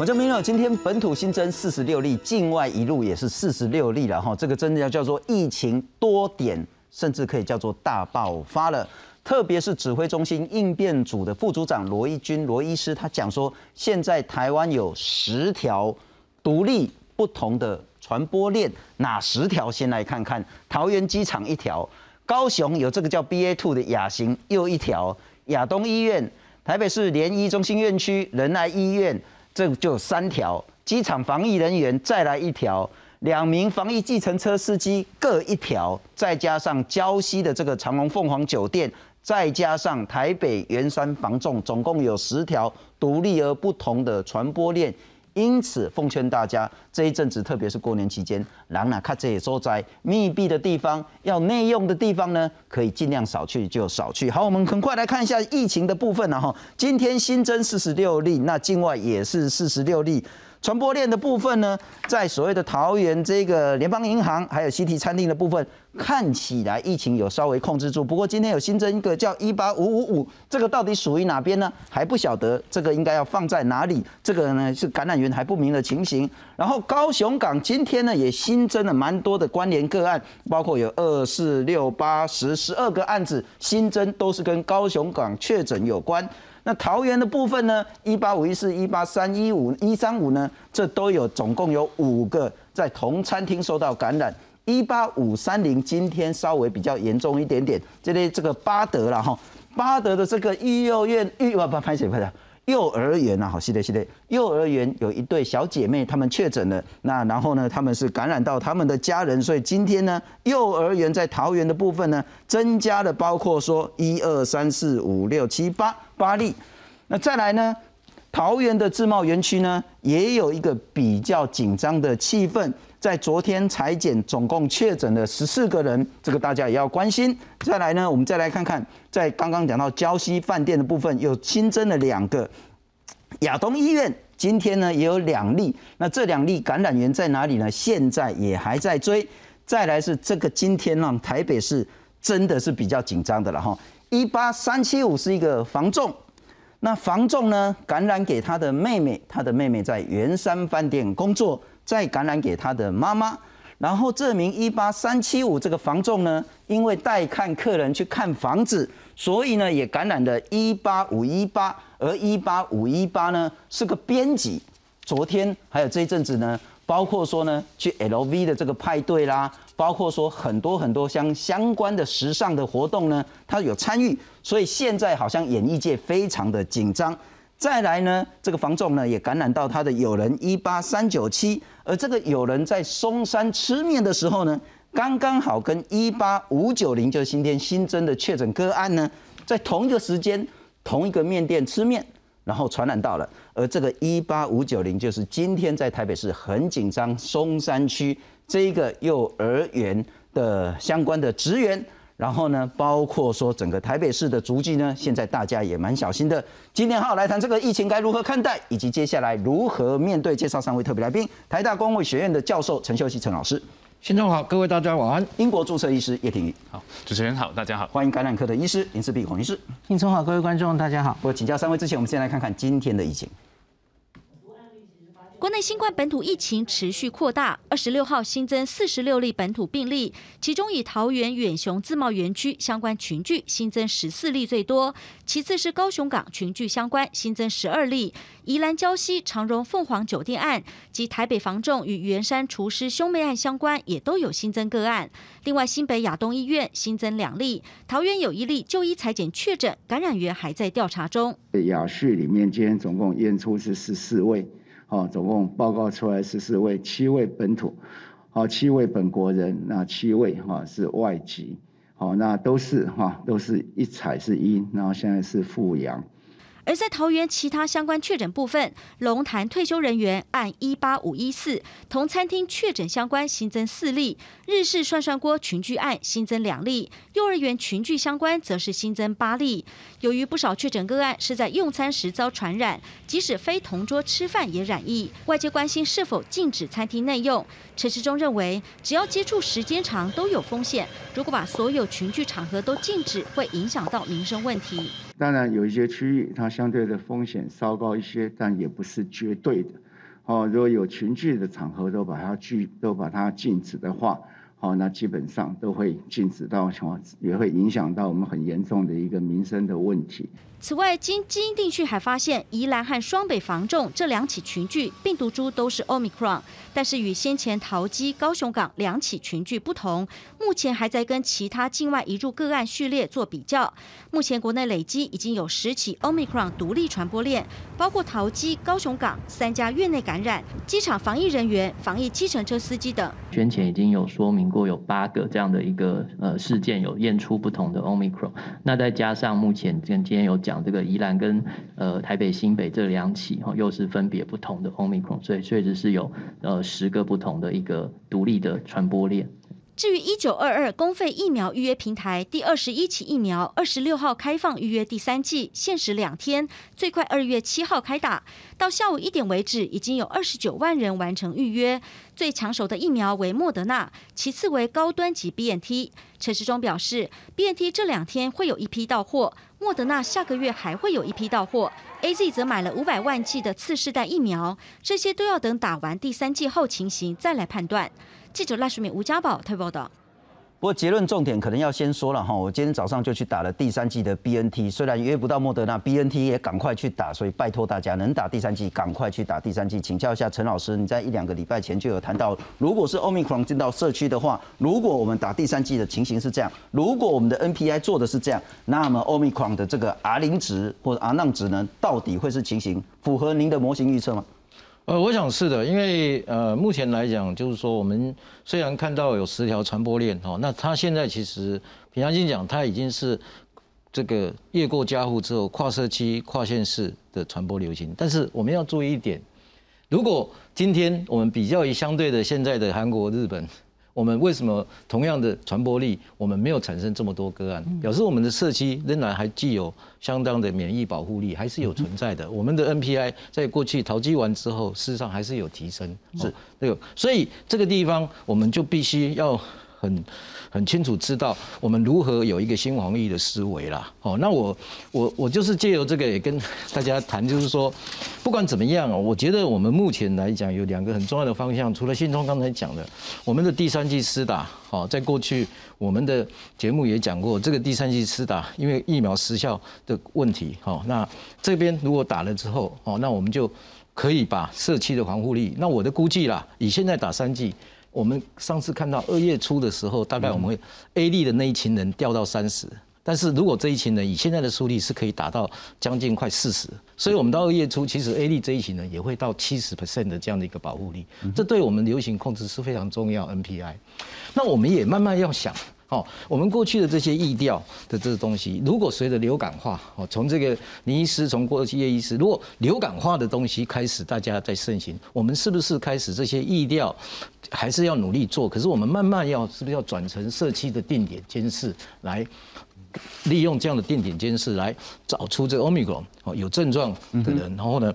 我叫明友，今天本土新增四十六例，境外一路也是四十六例了哈，这个真的要叫做疫情多点，甚至可以叫做大爆发了。特别是指挥中心应变组的副组长罗一军罗医师，他讲说，现在台湾有十条独立不同的传播链，哪十条？先来看看，桃园机场一条，高雄有这个叫 BA two 的亚型又一条，亚东医院，台北市联医中心院区仁爱医院。这就三条，机场防疫人员再来一条，两名防疫计程车司机各一条，再加上礁溪的这个长隆凤凰酒店，再加上台北圆山防重，总共有十条独立而不同的传播链。因此，奉劝大家这一阵子，特别是过年期间，人哪看这些所在密闭的地方，要内用的地方呢，可以尽量少去就少去。好，我们很快来看一下疫情的部分了哈。今天新增四十六例，那境外也是四十六例。传播链的部分呢，在所谓的桃园这个联邦银行还有西提餐厅的部分，看起来疫情有稍微控制住。不过今天有新增一个叫一八五五五，这个到底属于哪边呢？还不晓得，这个应该要放在哪里？这个呢是感染源还不明的情形。然后高雄港今天呢也新增了蛮多的关联个案，包括有二四六八十十二个案子新增，都是跟高雄港确诊有关。那桃园的部分呢？一八五一四、一八三一五、一三五呢？这都有，总共有五个在同餐厅受到感染。一八五三零今天稍微比较严重一点点，这里这个巴德了哈，巴德的这个育幼院育不不拍谁拍的？幼儿园呐，好，系列系列，幼儿园有一对小姐妹，她们确诊了，那然后呢，他们是感染到他们的家人，所以今天呢，幼儿园在桃园的部分呢，增加了包括说一二三四五六七八八例，那再来呢，桃园的自贸园区呢，也有一个比较紧张的气氛。在昨天裁剪，总共确诊了十四个人，这个大家也要关心。再来呢，我们再来看看，在刚刚讲到礁溪饭店的部分，又新增了两个亚东医院，今天呢也有两例。那这两例感染源在哪里呢？现在也还在追。再来是这个今天让台北市真的是比较紧张的了哈。一八三七五是一个房仲，那房仲呢感染给他的妹妹，他的妹妹在圆山饭店工作。再感染给他的妈妈，然后这名一八三七五这个房仲呢，因为带看客人去看房子，所以呢也感染了一八五一八，而一八五一八呢是个编辑，昨天还有这一阵子呢，包括说呢去 LV 的这个派对啦，包括说很多很多相相关的时尚的活动呢，他有参与，所以现在好像演艺界非常的紧张。再来呢，这个房仲呢也感染到他的友人一八三九七，而这个友人在松山吃面的时候呢，刚刚好跟一八五九零就是今天新增的确诊个案呢，在同一个时间同一个面店吃面，然后传染到了，而这个一八五九零就是今天在台北市很紧张松山区这一个幼儿园的相关的职员。然后呢，包括说整个台北市的足迹呢，现在大家也蛮小心的。今天好来谈这个疫情该如何看待，以及接下来如何面对。介绍三位特别来宾：台大公卫学院的教授陈秀熙陈老师，听众好，各位大家晚安。英国注册医师叶廷玉，好，主持人好，大家好，欢迎感染科的医师林志碧孔医师，听众好，各位观众大家好。我请教三位之前，我们先来看看今天的疫情。国内新冠本土疫情持续扩大，二十六号新增四十六例本土病例，其中以桃园远雄自贸园区相关群聚新增十四例最多，其次是高雄港群聚相关新增十二例，宜兰礁溪长荣凤凰酒店案及台北房仲与圆山厨师兄妹案相关也都有新增个案。另外新北亚东医院新增两例，桃园有一例就医裁剪确诊，感染源还在调查中。亚旭里面今天总共验出是十四位。哦，总共报告出来十四位，七位本土，好，七位本国人，那七位哈是外籍，好，那都是哈都是一采是一，然后现在是负阳。而在桃园其他相关确诊部分，龙潭退休人员按一八五一四同餐厅确诊相关新增四例，日式涮涮锅群聚案新增两例，幼儿园群聚相关则是新增八例。由于不少确诊个案是在用餐时遭传染，即使非同桌吃饭也染疫，外界关心是否禁止餐厅内用。陈世忠认为，只要接触时间长都有风险，如果把所有群聚场合都禁止，会影响到民生问题。当然有一些区域它相对的风险稍高一些，但也不是绝对的。哦，如果有群聚的场合都把它拒都把它禁止的话，好，那基本上都会禁止到什么，也会影响到我们很严重的一个民生的问题。此外，经基因定序还发现，宜兰和双北防重这两起群聚病毒株都是 Omicron，但是与先前桃机、高雄港两起群聚不同，目前还在跟其他境外移入个案序列做比较。目前国内累积已经有十起 Omicron 独立传播链，包括桃机、高雄港三家院内感染、机场防疫人员、防疫计程车司机等。先前已经有说明过，有八个这样的一个呃事件有验出不同的 Omicron，那再加上目前跟今天有。讲这个宜兰跟呃台北新北这两起哈，又是分别不同的 omicron，所以确实是有呃十个不同的一个独立的传播链。至于一九二二公费疫苗预约平台第二十一期疫苗，二十六号开放预约第三季，限时两天，最快二月七号开打。到下午一点为止，已经有二十九万人完成预约。最抢手的疫苗为莫德纳，其次为高端级 BNT。陈时中表示，BNT 这两天会有一批到货，莫德纳下个月还会有一批到货。AZ 则买了五百万剂的次世代疫苗，这些都要等打完第三剂后情形再来判断。记者赖淑敏、吴家宝特报道。不过结论重点可能要先说了哈，我今天早上就去打了第三剂的 BNT，虽然约不到莫德纳，BNT 也赶快去打，所以拜托大家能打第三剂赶快去打第三剂。请教一下陈老师，你在一两个礼拜前就有谈到，如果是 Omicron 进到社区的话，如果我们打第三剂的情形是这样，如果我们的 NPI 做的是这样，那么 Omicron 的这个 R 零值或者 R 浪值呢，到底会是情形符合您的模型预测吗？呃，我想是的，因为呃，目前来讲，就是说我们虽然看到有十条传播链哦，那它现在其实平常心讲，它已经是这个越过家户之后，跨社区、跨县市的传播流行。但是我们要注意一点，如果今天我们比较于相对的现在的韩国、日本。我们为什么同样的传播力，我们没有产生这么多个案？表示我们的社区仍然还具有相当的免疫保护力，还是有存在的。我们的 NPI 在过去淘机完之后，事实上还是有提升。是，这个，所以这个地方我们就必须要很。很清楚知道我们如何有一个新防疫的思维啦。哦，那我我我就是借由这个也跟大家谈，就是说，不管怎么样，我觉得我们目前来讲有两个很重要的方向。除了信中刚才讲的，我们的第三季施打，好，在过去我们的节目也讲过，这个第三季施打，因为疫苗失效的问题，好，那这边如果打了之后，哦，那我们就可以把社区的防护力，那我的估计啦，以现在打三剂。我们上次看到二月初的时候，大概我们会 A 力的那一群人掉到三十，但是如果这一群人以现在的速率是可以达到将近快四十，所以我们到二月初，其实 A 力这一群人也会到七十 percent 的这样的一个保护力，这对我们流行控制是非常重要。NPI，那我们也慢慢要想。好，我们过去的这些疫调的这个东西，如果随着流感化，哦，从这个林医师，从过去叶医师，如果流感化的东西开始大家在盛行，我们是不是开始这些疫调还是要努力做？可是我们慢慢要是不是要转成社区的定点监视，来利用这样的定点监视来找出这个 omicron 哦有症状的人，然后呢，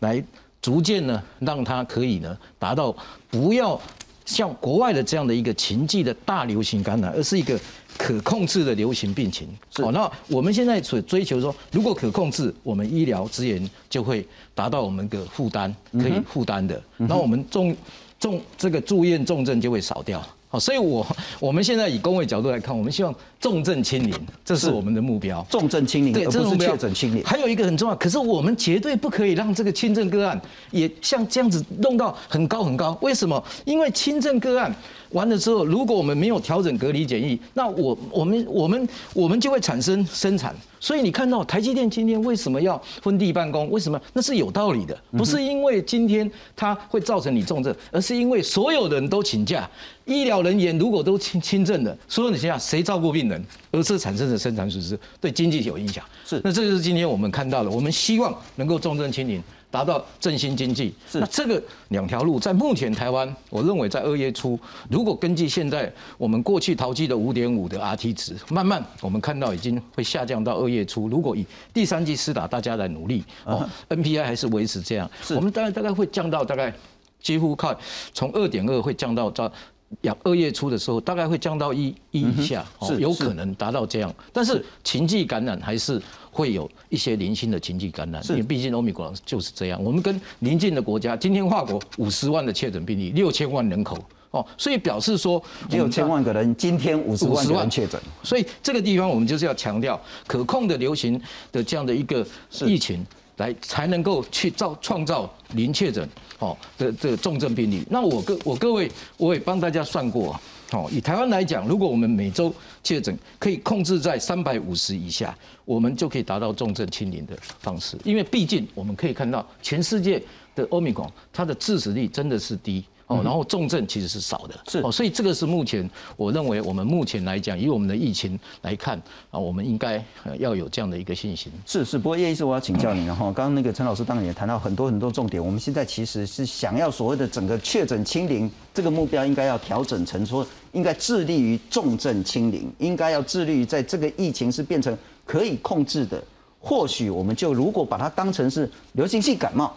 来逐渐呢让他可以呢达到不要。像国外的这样的一个情际的大流行感染，而是一个可控制的流行病情。哦，那我们现在所追求说，如果可控制，我们医疗资源就会达到我们的负担可以负担的，那我们重重这个住院重症就会少掉。好，所以我我们现在以工位角度来看，我们希望重症清零，这是我们的目标。重症清零，对，这是确诊清零。还有一个很重要，可是我们绝对不可以让这个轻症个案也像这样子弄到很高很高。为什么？因为轻症个案。完了之后，如果我们没有调整隔离检疫，那我我们我们我们就会产生生产。所以你看到台积电今天为什么要分地办公？为什么？那是有道理的，不是因为今天它会造成你重症，而是因为所有人都请假，医疗人员如果都轻轻症的，所以你想想谁照顾病人，而这产生的生产损失对经济有影响。是，那这就是今天我们看到的，我们希望能够重症清零。达到振兴经济，是那这个两条路在目前台湾，我认为在二月初，如果根据现在我们过去淘气的五点五的 RT 值，慢慢我们看到已经会下降到二月初。如果以第三季施打，大家来努力哦，NPI 还是维持这样，我们大概大概会降到大概几乎靠从二点二会降到到两二月初的时候，大概会降到一一以下，是，有可能达到这样。但是情绪感染还是会有一些零星的情绪感染，因为毕竟欧米伽就是这样。我们跟邻近的国家，今天法国五十万的确诊病例，六千万人口，哦，所以表示说六千万个人，今天五十万人确诊。所以这个地方我们就是要强调可控的流行的这样的一个疫情。来才能够去造创造零确诊哦的这个重症病例。那我各我各位我也帮大家算过哦，以台湾来讲，如果我们每周确诊可以控制在三百五十以下，我们就可以达到重症清零的方式。因为毕竟我们可以看到全世界的欧米伽它的致死率真的是低。哦，然后重症其实是少的，是哦，所以这个是目前我认为我们目前来讲，以我们的疫情来看啊，我们应该要有这样的一个信心。是是，不过叶医师，我要请教你，然后刚刚那个陈老师当然也谈到很多很多重点，我们现在其实是想要所谓的整个确诊清零这个目标，应该要调整成说，应该致力于重症清零，应该要致力于在这个疫情是变成可以控制的，或许我们就如果把它当成是流行性感冒。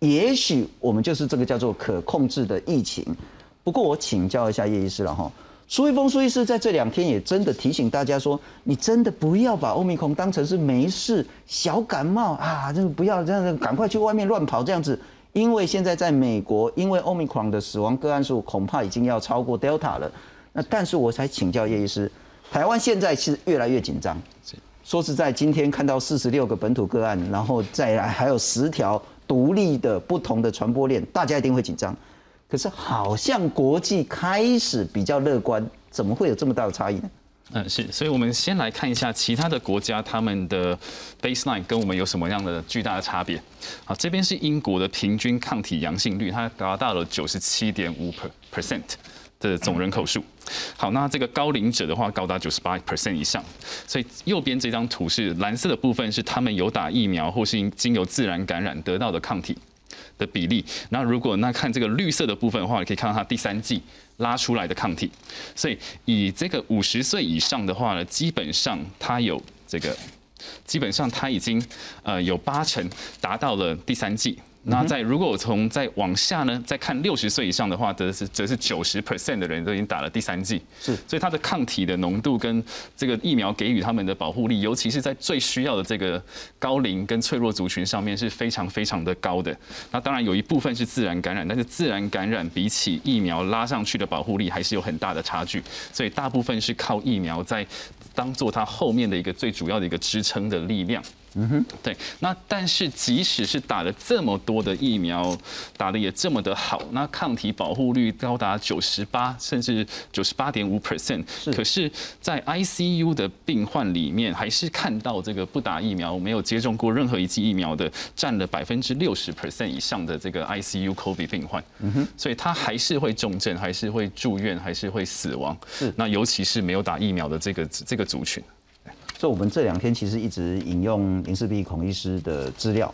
也许我们就是这个叫做可控制的疫情。不过我请教一下叶医师了哈，苏一峰苏医师在这两天也真的提醒大家说，你真的不要把欧米孔当成是没事小感冒啊，就不要这样子，赶快去外面乱跑这样子。因为现在在美国，因为欧米孔的死亡个案数恐怕已经要超过 Delta 了。那但是我才请教叶医师，台湾现在是越来越紧张。说实在，今天看到四十六个本土个案，然后再来还有十条。独立的不同的传播链，大家一定会紧张。可是好像国际开始比较乐观，怎么会有这么大的差异呢？嗯，是，所以我们先来看一下其他的国家，他们的 baseline 跟我们有什么样的巨大的差别。好，这边是英国的平均抗体阳性率，它达到了九十七点五 percent。的总人口数，好，那这个高龄者的话高达九十八 percent 以上，所以右边这张图是蓝色的部分是他们有打疫苗或是经由自然感染得到的抗体的比例。那如果那看这个绿色的部分的话，你可以看到它第三季拉出来的抗体。所以以这个五十岁以上的话呢，基本上它有这个，基本上它已经呃有八成达到了第三季。那在如果我从再往下呢，再看六十岁以上的话，则是则是九十 percent 的人都已经打了第三剂，是，所以它的抗体的浓度跟这个疫苗给予他们的保护力，尤其是在最需要的这个高龄跟脆弱族群上面是非常非常的高的。那当然有一部分是自然感染，但是自然感染比起疫苗拉上去的保护力还是有很大的差距，所以大部分是靠疫苗在当做它后面的一个最主要的一个支撑的力量。嗯哼，对，那但是即使是打了这么多的疫苗，打的也这么的好，那抗体保护率高达九十八，甚至九十八点五 percent，可是，在 ICU 的病患里面，还是看到这个不打疫苗、没有接种过任何一剂疫苗的，占了百分之六十 percent 以上的这个 ICU COVID 病患。嗯哼，所以他还是会重症，还是会住院，还是会死亡。是，那尤其是没有打疫苗的这个这个族群。所以，我们这两天其实一直引用林世璧孔医师的资料，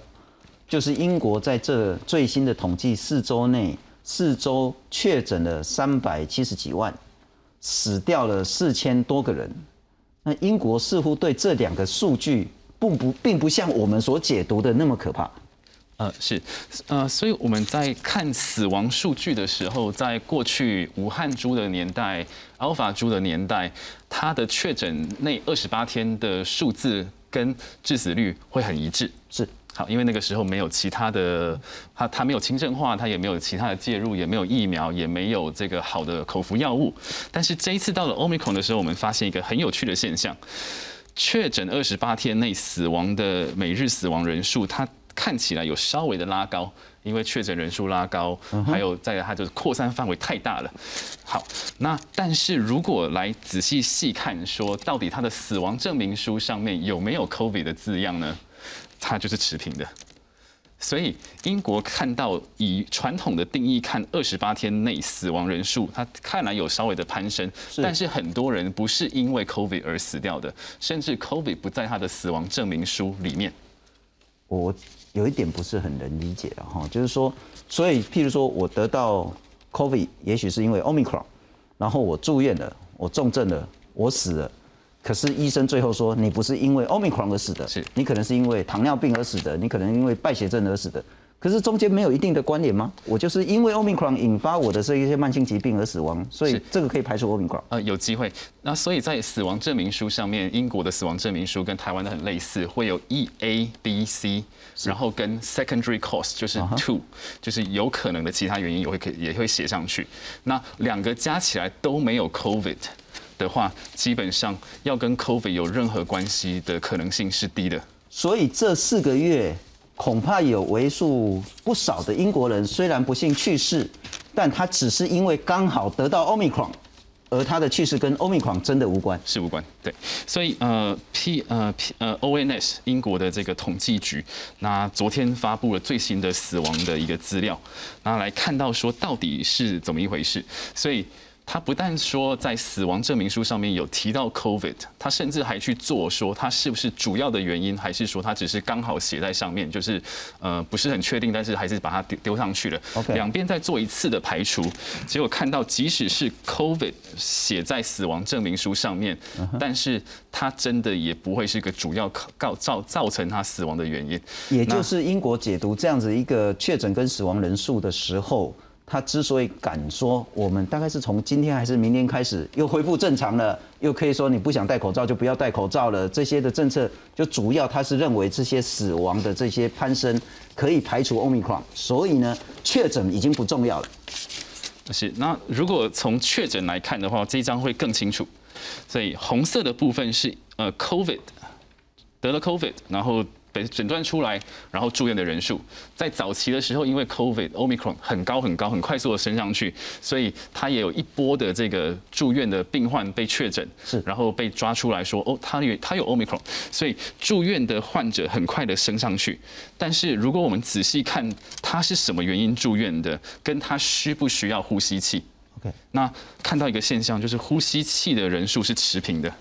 就是英国在这最新的统计，四周内四周确诊了三百七十几万，死掉了四千多个人。那英国似乎对这两个数据并不并不像我们所解读的那么可怕。呃，是，呃，所以我们在看死亡数据的时候，在过去武汉猪的年代、阿尔法猪的年代，它的确诊那二十八天的数字跟致死率会很一致。是，好，因为那个时候没有其他的，它它没有轻症化，它也没有其他的介入，也没有疫苗，也没有这个好的口服药物。但是这一次到了 Omicron 的时候，我们发现一个很有趣的现象：确诊二十八天内死亡的每日死亡人数，它看起来有稍微的拉高，因为确诊人数拉高，还有在它就是扩散范围太大了。好，那但是如果来仔细细看，说到底它的死亡证明书上面有没有 COVID 的字样呢？它就是持平的。所以英国看到以传统的定义看，二十八天内死亡人数，它看来有稍微的攀升，但是很多人不是因为 COVID 而死掉的，甚至 COVID 不在他的死亡证明书里面。我。有一点不是很能理解的哈，就是说，所以譬如说我得到 COVID，也许是因为 Omicron，然后我住院了，我重症了，我死了，可是医生最后说你不是因为 Omicron 而死的，是，你可能是因为糖尿病而死的，你可能因为败血症而死的，可是中间没有一定的关联吗？我就是因为 Omicron 引发我的这一些慢性疾病而死亡，所以这个可以排除 Omicron。呃，有机会。那所以在死亡证明书上面，英国的死亡证明书跟台湾的很类似，会有 E A B C，然后跟 secondary cause 就是 two，、就是有可能的其他原因也会可也会写上去。那两个加起来都没有 COVID 的话，基本上要跟 COVID 有任何关系的可能性是低的。所以这四个月恐怕有为数不少的英国人，虽然不幸去世，但他只是因为刚好得到 Omicron，而他的去世跟 Omicron 真的无关。是无关，对，所以呃 P 呃 P 呃 ONS 英国的这个统计局，那昨天发布了最新的死亡的一个资料，那来看到说到底是怎么一回事，所以。他不但说在死亡证明书上面有提到 COVID，他甚至还去做说他是不是主要的原因，还是说他只是刚好写在上面，就是呃不是很确定，但是还是把它丢丢上去了。OK 两边再做一次的排除，结果看到即使是 COVID 写在死亡证明书上面，但是他真的也不会是个主要告造造成他死亡的原因。也就是英国解读这样子一个确诊跟死亡人数的时候，他之所以敢说我们大概是从今天还是明天开始又恢复正常了，又可以说你不想戴口罩就不要戴口罩了，这些的政策就主要他是认为这些死亡的这些攀升可以排除 Omicron，所以呢确诊已经不重要了。是，那如果从确诊来看的话，这一张会更清楚。所以红色的部分是呃 COVID 得了 COVID，然后被诊断出来，然后住院的人数，在早期的时候，因为 COVID Omicron 很高很高，很快速的升上去，所以他也有一波的这个住院的病患被确诊，是。然后被抓出来说哦，他有他有 Omicron，所以住院的患者很快的升上去。但是如果我们仔细看他是什么原因住院的，跟他需不需要呼吸器，OK，那看到一个现象，就是呼吸器的人数是持平的，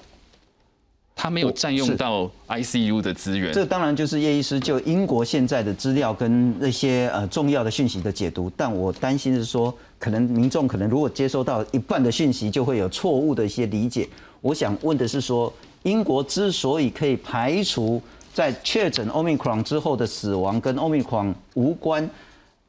它没有占用到 ICU 的资源。这当然就是叶医师就英国现在的资料跟那些呃重要的讯息的解读，但我担心是说，可能民众可能如果接收到一半的讯息，就会有错误的一些理解。我想问的是说，英国之所以可以排除在确诊 Omicron 之后的死亡跟 Omicron 无关，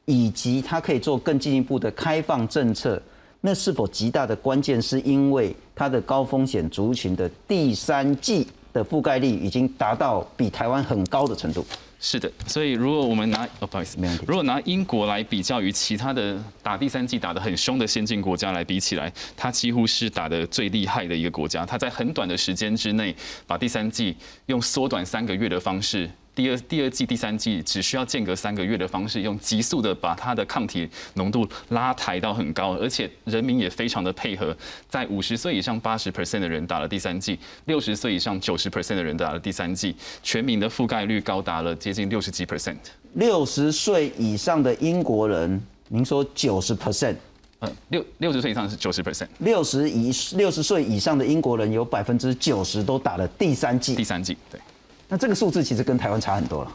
以及它可以做更进一步的开放政策，那是否极大的关键是因为它的高风险族群的第三季的覆盖率已经达到比台湾很高的程度？是的，所以如果我们拿哦不好意思没问题，如果拿英国来比较于其他的打第三季打得很凶的先进国家来比起来，它几乎是打得最厉害的一个国家。它在很短的时间之内把第三季用缩短三个月的方式。第二第二季、第三季只需要间隔三个月的方式，用急速的把它的抗体浓度拉抬到很高，而且人民也非常的配合，在五十岁以上八十 percent 的人打了第三季，六十岁以上九十 percent 的人打了第三季，全民的覆盖率高达了接近六十几 percent。六十岁以上的英国人，您说九十 percent，嗯，六六十岁以上是九十 percent，六十以六十岁以上的英国人有百分之九十都打了第三季第，三季对。那这个数字其实跟台湾差很多了。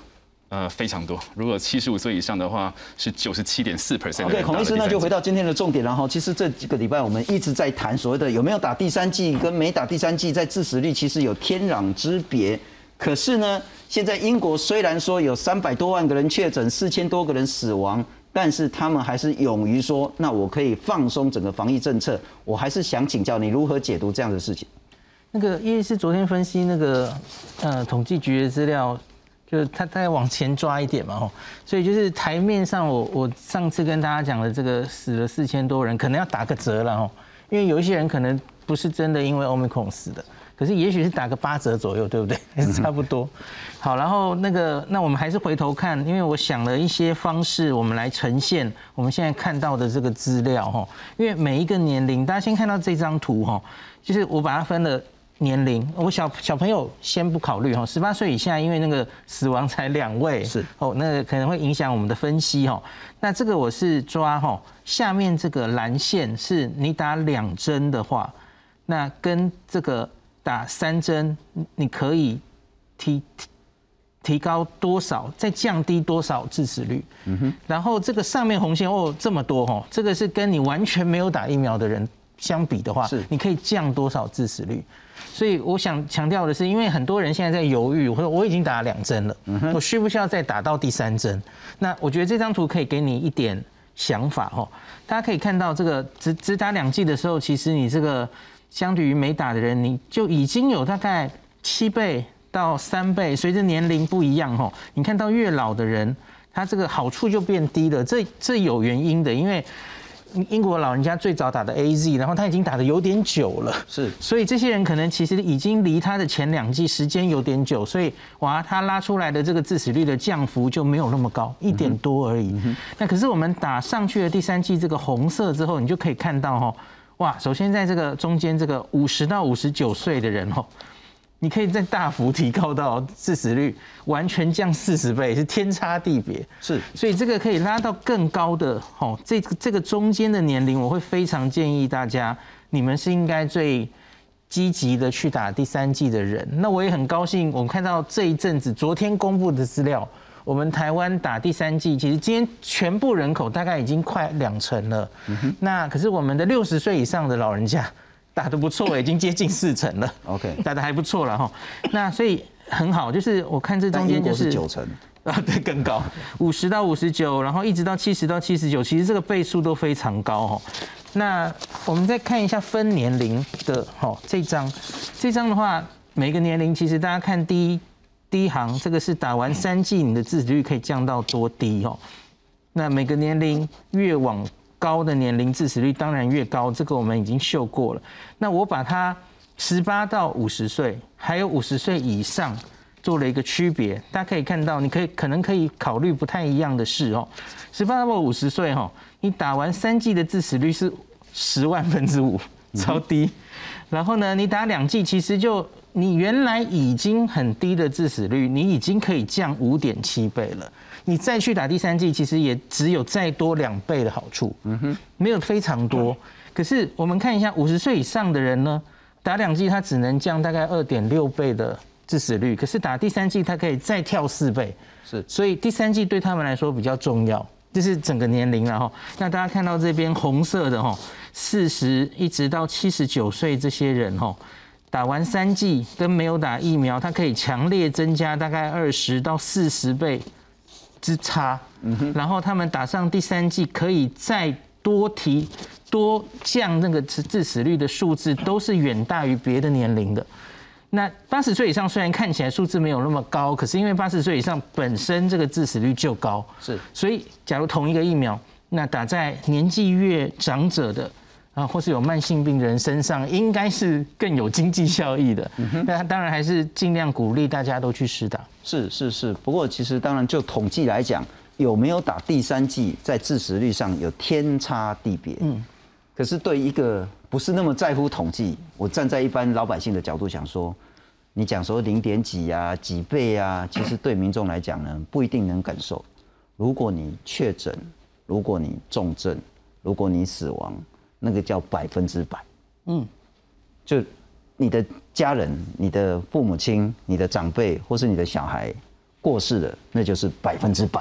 呃，非常多。如果七十五岁以上的话，是九十七点四 percent 的 OK，孔医师，那就回到今天的重点了哈。其实这几个礼拜我们一直在谈所谓的有没有打第三剂跟没打第三剂，在致死率其实有天壤之别。可是呢，现在英国虽然说有三百多万个人确诊，四千多个人死亡，但是他们还是勇于说，那我可以放松整个防疫政策。我还是想请教你如何解读这样的事情。那个叶医师昨天分析那个呃统计局的资料，就是他再往前抓一点嘛吼，所以就是台面上我我上次跟大家讲的这个死了四千多人，可能要打个折了吼，因为有一些人可能不是真的因为 Omicron 死的，可是也许是打个八折左右，对不对？还 是差不多。好，然后那个那我们还是回头看，因为我想了一些方式，我们来呈现我们现在看到的这个资料哈，因为每一个年龄，大家先看到这张图哈，就是我把它分了。年龄，我小小朋友先不考虑哈，十八岁以下，因为那个死亡才两位，是哦，那个可能会影响我们的分析哈。那这个我是抓哈，下面这个蓝线是你打两针的话，那跟这个打三针，你可以提提提高多少，再降低多少致死率。嗯哼。然后这个上面红线哦这么多哈，这个是跟你完全没有打疫苗的人相比的话，是你可以降多少致死率？所以我想强调的是，因为很多人现在在犹豫，我说我已经打了两针了，我需不需要再打到第三针？那我觉得这张图可以给你一点想法哦。大家可以看到，这个只只打两剂的时候，其实你这个相对于没打的人，你就已经有大概七倍到三倍，随着年龄不一样哦，你看到越老的人，他这个好处就变低了，这这有原因的，因为。英国老人家最早打的 A Z，然后他已经打的有点久了，是，所以这些人可能其实已经离他的前两季时间有点久，所以哇，他拉出来的这个致死率的降幅就没有那么高，一点多而已。那可是我们打上去的第三季这个红色之后，你就可以看到哈，哇，首先在这个中间这个五十到五十九岁的人哦。你可以再大幅提高到致死率完全降四十倍，是天差地别。是，所以这个可以拉到更高的。吼，这这个中间的年龄，我会非常建议大家，你们是应该最积极的去打第三季的人。那我也很高兴，我们看到这一阵子昨天公布的资料，我们台湾打第三季，其实今天全部人口大概已经快两成了。那可是我们的六十岁以上的老人家。打得不错，已经接近四成了。OK，打得还不错了哈。那所以很好，就是我看这中间就是九成 啊，对，更高，五十到五十九，然后一直到七十到七十九，其实这个倍数都非常高哈。那我们再看一下分年龄的哈，这张，这张的话，每个年龄其实大家看第一第一行，这个是打完三剂，你的致死率可以降到多低哦。那每个年龄越往高的年龄致死率当然越高，这个我们已经秀过了。那我把它十八到五十岁，还有五十岁以上做了一个区别。大家可以看到，你可以可能可以考虑不太一样的事哦。十八到五十岁哈，你打完三剂的致死率是十万分之五，超低。然后呢，你打两剂，其实就你原来已经很低的致死率，你已经可以降五点七倍了。你再去打第三剂，其实也只有再多两倍的好处，嗯哼，没有非常多。可是我们看一下五十岁以上的人呢，打两剂它只能降大概二点六倍的致死率，可是打第三剂它可以再跳四倍，是，所以第三剂对他们来说比较重要。这是整个年龄了哈。那大家看到这边红色的哈，四十一直到七十九岁这些人哈，打完三剂跟没有打疫苗，它可以强烈增加大概二十到四十倍。之差，然后他们打上第三剂，可以再多提多降那个致致死率的数字，都是远大于别的年龄的。那八十岁以上虽然看起来数字没有那么高，可是因为八十岁以上本身这个致死率就高，是，所以假如同一个疫苗，那打在年纪越长者的。啊，或是有慢性病的人身上，应该是更有经济效益的。那当然还是尽量鼓励大家都去试打。是是是，不过其实当然就统计来讲，有没有打第三剂，在致死率上有天差地别。嗯，可是对一个不是那么在乎统计，我站在一般老百姓的角度想说，你讲说零点几啊、几倍啊，其实对民众来讲呢，不一定能感受。如果你确诊，如果你重症，如果你死亡。那个叫百分之百，嗯，就你的家人、你的父母亲、你的长辈或是你的小孩过世了，那就是百分之百。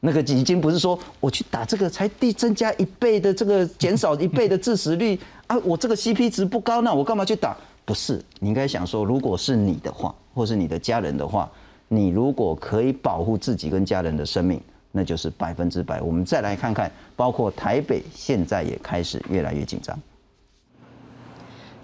那个已经不是说我去打这个才递增加一倍的这个减少一倍的致死率啊，我这个 CP 值不高，那我干嘛去打？不是，你应该想说，如果是你的话，或是你的家人的话，你如果可以保护自己跟家人的生命。那就是百分之百。我们再来看看，包括台北现在也开始越来越紧张。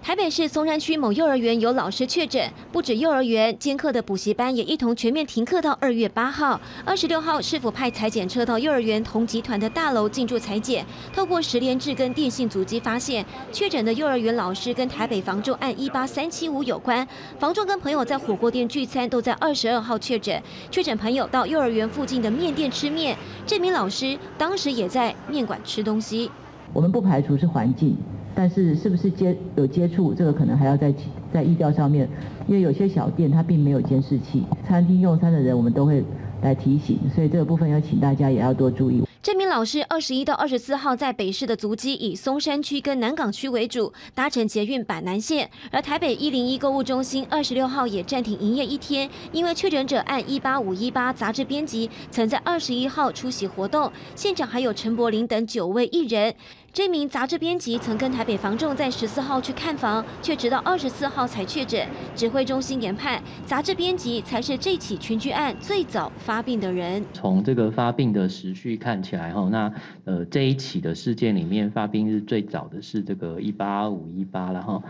台北市松山区某幼儿园有老师确诊，不止幼儿园，兼课的补习班也一同全面停课到二月八号。二十六号，市府派裁剪车到幼儿园同集团的大楼进驻裁剪，透过十连制跟电信阻击发现，确诊的幼儿园老师跟台北房仲案一八三七五有关。房仲跟朋友在火锅店聚餐，都在二十二号确诊。确诊朋友到幼儿园附近的面店吃面，这名老师当时也在面馆吃东西。我们不排除是环境。但是是不是接有接触，这个可能还要在在意调上面，因为有些小店它并没有监视器，餐厅用餐的人我们都会来提醒，所以这个部分要请大家也要多注意。这名老师二十一到二十四号在北市的足迹以松山区跟南港区为主，搭乘捷运板南线。而台北一零一购物中心二十六号也暂停营业一天，因为确诊者按一八五一八杂志编辑曾在二十一号出席活动，现场还有陈柏霖等九位艺人。这名杂志编辑曾跟台北房仲在十四号去看房，却直到二十四号才确诊。指挥中心研判，杂志编辑才是这起群聚案最早发病的人。从这个发病的时序看起来，哈，那呃这一起的事件里面发病日最早的是这个一八五一八，然后。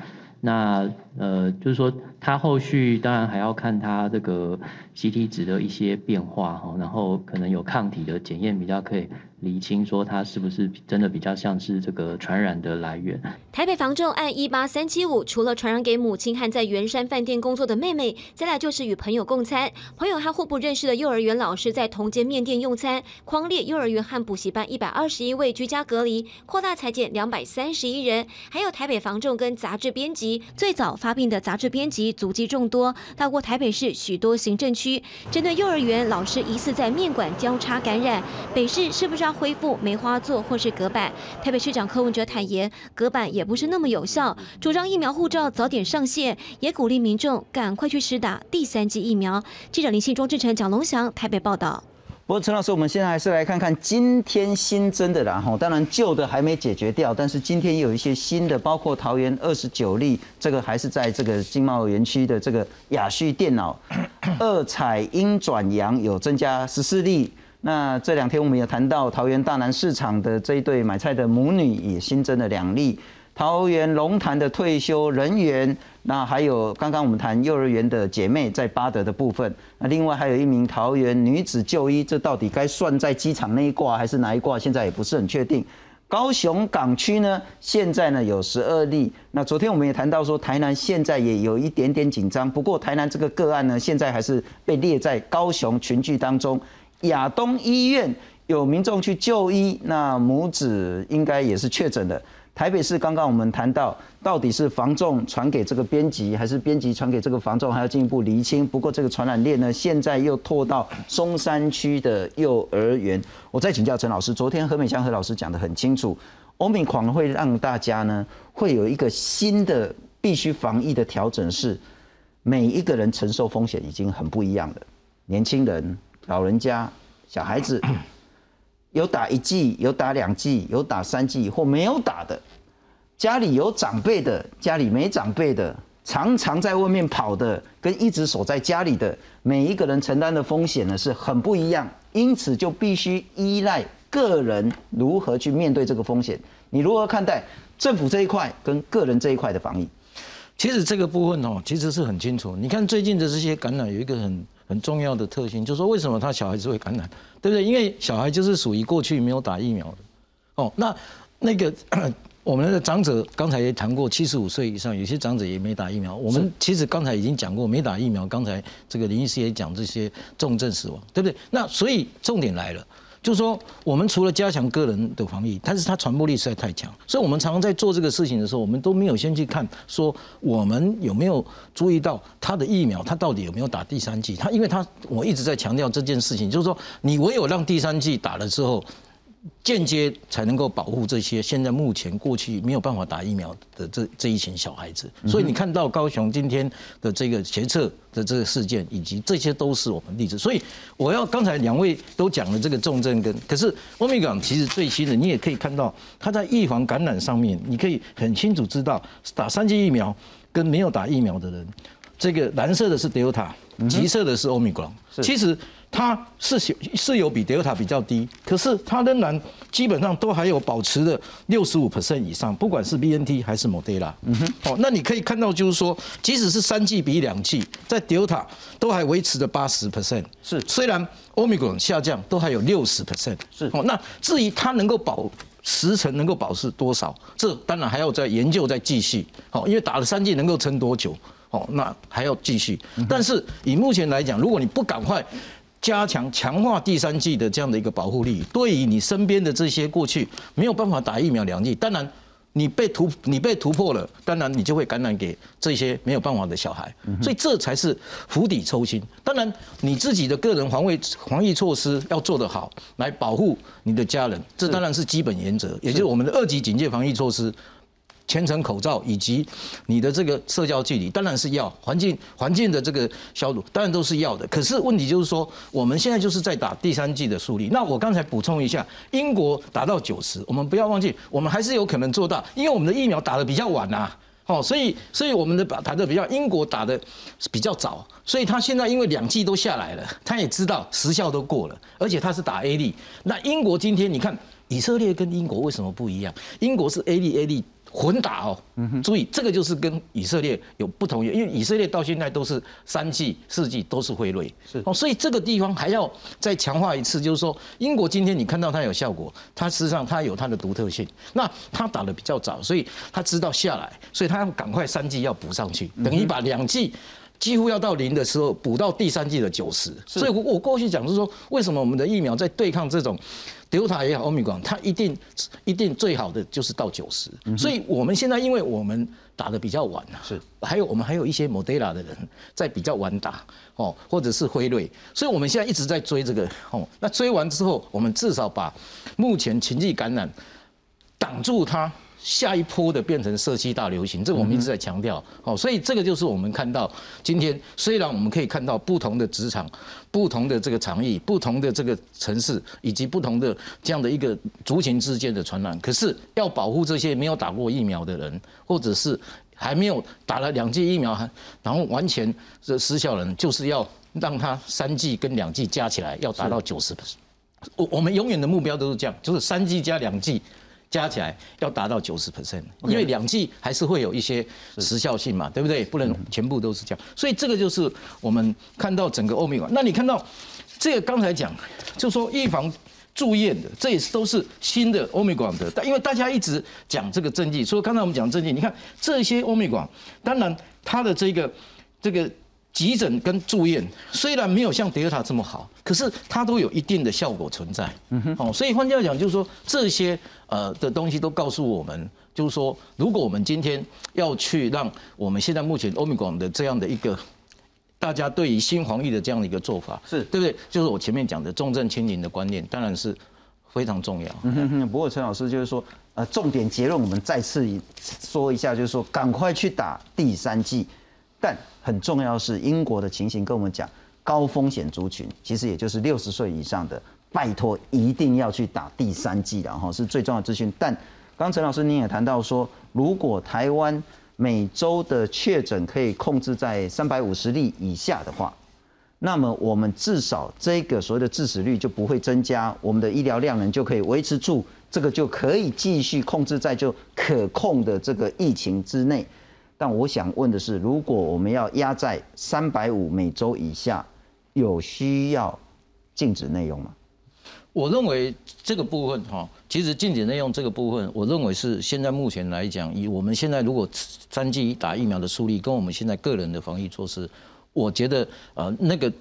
那呃，就是说，他后续当然还要看他这个 CT 值的一些变化哈，然后可能有抗体的检验比较可以。厘清说他是不是真的比较像是这个传染的来源。台北房仲案一八三七五，除了传染给母亲和在圆山饭店工作的妹妹，再来就是与朋友共餐，朋友和互不认识的幼儿园老师在同间面店用餐，框列幼儿园和补习班一百二十一位居家隔离，扩大裁减两百三十一人。还有台北房仲跟杂志编辑，最早发发病的杂志编辑足迹众多，到过台北市许多行政区。针对幼儿园老师疑似在面馆交叉感染，北市是不是要？恢复梅花座或是隔板，台北市长柯文哲坦言，隔板也不是那么有效，主张疫苗护照早点上线，也鼓励民众赶快去施打第三剂疫苗。记者林信庄志成、蒋龙祥台北报道。不过陈老师，我们现在还是来看看今天新增的然后，当然旧的还没解决掉，但是今天有一些新的，包括桃园二十九例，这个还是在这个经贸园区的这个雅旭电脑 二彩阴转阳有增加十四例。那这两天我们也谈到桃园大南市场的这一对买菜的母女也新增了两例，桃园龙潭的退休人员，那还有刚刚我们谈幼儿园的姐妹在巴德的部分，那另外还有一名桃园女子就医，这到底该算在机场那一挂还是哪一挂？现在也不是很确定。高雄港区呢，现在呢有十二例，那昨天我们也谈到说台南现在也有一点点紧张，不过台南这个个案呢，现在还是被列在高雄群聚当中。亚东医院有民众去就医，那母子应该也是确诊的。台北市刚刚我们谈到，到底是房仲传给这个编辑，还是编辑传给这个房仲，还要进一步厘清。不过这个传染链呢，现在又拖到松山区的幼儿园。我再请教陈老师，昨天何美香何老师讲得很清楚，欧米狂会让大家呢会有一个新的必须防疫的调整，是每一个人承受风险已经很不一样了，年轻人。老人家、小孩子有打一剂、有打两剂、有打三剂或没有打的，家里有长辈的、家里没长辈的，常常在外面跑的，跟一直守在家里的，每一个人承担的风险呢是很不一样，因此就必须依赖个人如何去面对这个风险。你如何看待政府这一块跟个人这一块的防疫？其实这个部分哦，其实是很清楚。你看最近的这些感染有一个很。很重要的特性就是说，为什么他小孩子会感染，对不对？因为小孩就是属于过去没有打疫苗的，哦，那那个 我们的长者刚才也谈过，七十五岁以上有些长者也没打疫苗。我们其实刚才已经讲过，没打疫苗，刚才这个林医师也讲这些重症死亡，对不对？那所以重点来了。就是说，我们除了加强个人的防疫，但是它传播力实在太强，所以我们常常在做这个事情的时候，我们都没有先去看说我们有没有注意到他的疫苗，他到底有没有打第三剂？他因为他我一直在强调这件事情，就是说你唯有让第三剂打了之后。间接才能够保护这些现在目前过去没有办法打疫苗的这这一群小孩子，所以你看到高雄今天的这个决策的这个事件，以及这些都是我们例子。所以我要刚才两位都讲了这个重症跟，可是欧米伽其实最新的，你也可以看到它在预防感染上面，你可以很清楚知道打三剂疫苗跟没有打疫苗的人，这个蓝色的是 Delta，橘色的是欧米伽，其实。它是是有比 Delta 比较低，可是它仍然基本上都还有保持的六十五 percent 以上，不管是 B N T 还是 Moderna。嗯哼，哦，那你可以看到就是说，即使是三剂比两剂，在 Delta 都还维持着八十 percent。是，虽然 Omicron 下降，都还有六十 percent。是，哦，那至于它能够保十成能够保持多少，这当然还要再研究再继续。好，因为打了三剂能够撑多久？哦，那还要继续。但是以目前来讲，如果你不赶快加强强化第三季的这样的一个保护力，对于你身边的这些过去没有办法打疫苗两剂，当然你被突你被突破了，当然你就会感染给这些没有办法的小孩，所以这才是釜底抽薪。当然你自己的个人防卫防疫措施要做得好，来保护你的家人，这当然是基本原则，也就是我们的二级警戒防疫措施。全程口罩以及你的这个社交距离，当然是要环境环境的这个消毒，当然都是要的。可是问题就是说，我们现在就是在打第三季的速率。那我刚才补充一下，英国达到九十，我们不要忘记，我们还是有可能做到，因为我们的疫苗打的比较晚呐。哦，所以所以我们的打的比较，英国打的比较早，所以他现在因为两剂都下来了，他也知道时效都过了，而且他是打 A 粒。那英国今天你看，以色列跟英国为什么不一样？英国是 A 粒 A 粒。混打哦，注意这个就是跟以色列有不同，因为以色列到现在都是三季、四季都是辉瑞，是。哦，所以这个地方还要再强化一次，就是说英国今天你看到它有效果，它事实上它有它的独特性，那它打的比较早，所以它知道下来，所以它要赶快三季要补上去，等于把两季几乎要到零的时候补到第三季的九十，所以我我过去讲是说，为什么我们的疫苗在对抗这种。德尔塔也好，欧米伽，它一定一定最好的就是到九十，所以我们现在因为我们打的比较晚啊，是，还有我们还有一些莫德拉的人在比较晚打哦，或者是辉瑞，所以我们现在一直在追这个哦，那追完之后，我们至少把目前情绪感染挡住它。下一波的变成社区大流行，这个我们一直在强调，哦，所以这个就是我们看到今天，虽然我们可以看到不同的职场、不同的这个场域、不同的这个城市以及不同的这样的一个族群之间的传染，可是要保护这些没有打过疫苗的人，或者是还没有打了两剂疫苗然后完全的失效人，就是要让他三剂跟两剂加起来要达到九十。我我们永远的目标都是这样，就是三剂加两剂。加起来要达到九十 percent，因为两剂还是会有一些时效性嘛，对不对？不能全部都是这样，所以这个就是我们看到整个欧米伽。那你看到这个刚才讲，就说预防住院的，这也是都是新的欧米伽的。但因为大家一直讲这个针剂，所以刚才我们讲针剂，你看这些欧米伽，当然它的这个这个。急诊跟住院虽然没有像德尔塔这么好，可是它都有一定的效果存在。嗯哼，哦，所以换句话讲，就是说这些呃的东西都告诉我们，就是说，如果我们今天要去让我们现在目前欧米伽的这样的一个大家对于新防疫的这样的一个做法，是对不对？就是我前面讲的重症轻零的观念，当然是非常重要。嗯哼哼。不过陈老师就是说，呃，重点结论我们再次说一下，就是说，赶快去打第三剂。但很重要是英国的情形跟我们讲，高风险族群其实也就是六十岁以上的，拜托一定要去打第三剂然后是最重要的资讯。但刚陈老师您也谈到说，如果台湾每周的确诊可以控制在三百五十例以下的话，那么我们至少这个所谓的致死率就不会增加，我们的医疗量能就可以维持住，这个就可以继续控制在就可控的这个疫情之内。但我想问的是，如果我们要压在三百五每周以下，有需要禁止内容吗？我认为这个部分哈，其实禁止内容这个部分，我认为是现在目前来讲，以我们现在如果三剂打疫苗的速率跟我们现在个人的防疫措施，我觉得呃那个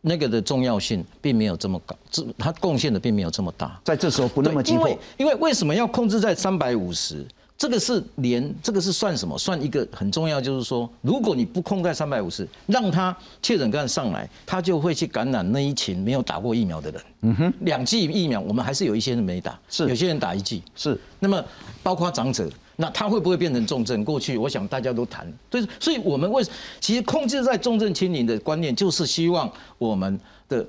那个的重要性并没有这么高，这它贡献的并没有这么大，在这时候不那么急迫，因为为什么要控制在三百五十？这个是连这个是算什么？算一个很重要，就是说，如果你不控在三百五十，让他确诊感染上来，他就会去感染那一群没有打过疫苗的人。嗯哼，两剂疫苗，我们还是有一些人没打，是有些人打一剂。是，那么包括长者，那他会不会变成重症？过去我想大家都谈，所以，所以我们为其实控制在重症清零的观念，就是希望我们的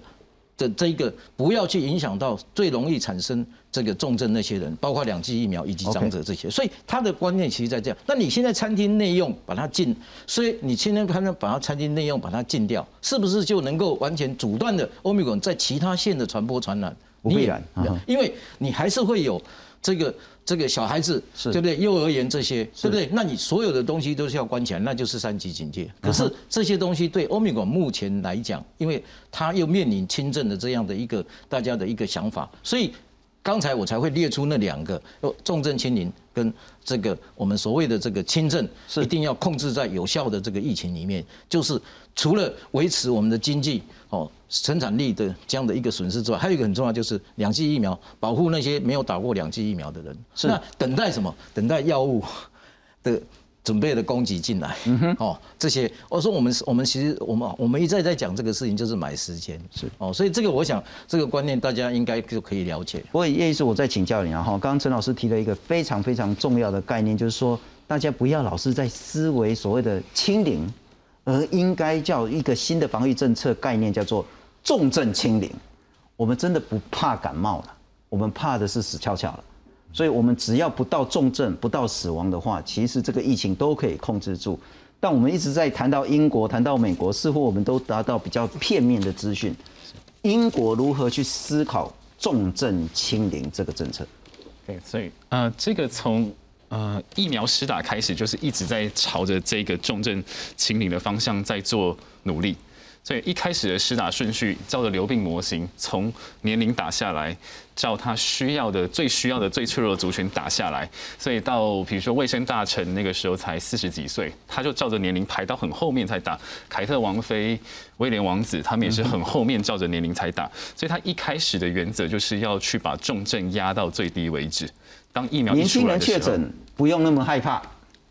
的这一个不要去影响到最容易产生。这个重症那些人，包括两剂疫苗以及长者这些，所以他的观念其实在这样。那你现在餐厅内用把它禁，所以你现在他们把它餐厅内用把它禁掉，是不是就能够完全阻断的欧米伽在其他县的传播传染？不必然，因为你还是会有这个这个小孩子，对不对？幼儿园这些，对不对？那你所有的东西都是要关起来，那就是三级警戒。可是这些东西对欧米伽目前来讲，因为它又面临轻症的这样的一个大家的一个想法，所以。刚才我才会列出那两个，重症清零跟这个我们所谓的这个轻症，是一定要控制在有效的这个疫情里面。就是除了维持我们的经济哦生产力的这样的一个损失之外，还有一个很重要，就是两剂疫苗保护那些没有打过两剂疫苗的人。是那等待什么？等待药物的。准备的供给进来，哦，这些我说我们我们其实我们我们一再在讲这个事情，就是买时间是哦，所以这个我想这个观念大家应该就可以了解。不过叶医师，我再请教你啊哈，刚刚陈老师提了一个非常非常重要的概念，就是说大家不要老是在思维所谓的清零，而应该叫一个新的防御政策概念，叫做重症清零。我们真的不怕感冒了，我们怕的是死翘翘了。所以，我们只要不到重症、不到死亡的话，其实这个疫情都可以控制住。但我们一直在谈到英国、谈到美国，似乎我们都达到比较片面的资讯。英国如何去思考重症清零这个政策？对，所以呃，这个从呃疫苗施打开始，就是一直在朝着这个重症清零的方向在做努力。所以一开始的施打顺序，照着流病模型，从年龄打下来，照他需要的、最需要的、最脆弱的族群打下来。所以到比如说卫生大臣那个时候才四十几岁，他就照着年龄排到很后面才打。凯特王妃、威廉王子他们也是很后面照着年龄才打。所以他一开始的原则就是要去把重症压到最低为止。当疫苗年轻人确诊不用那么害怕，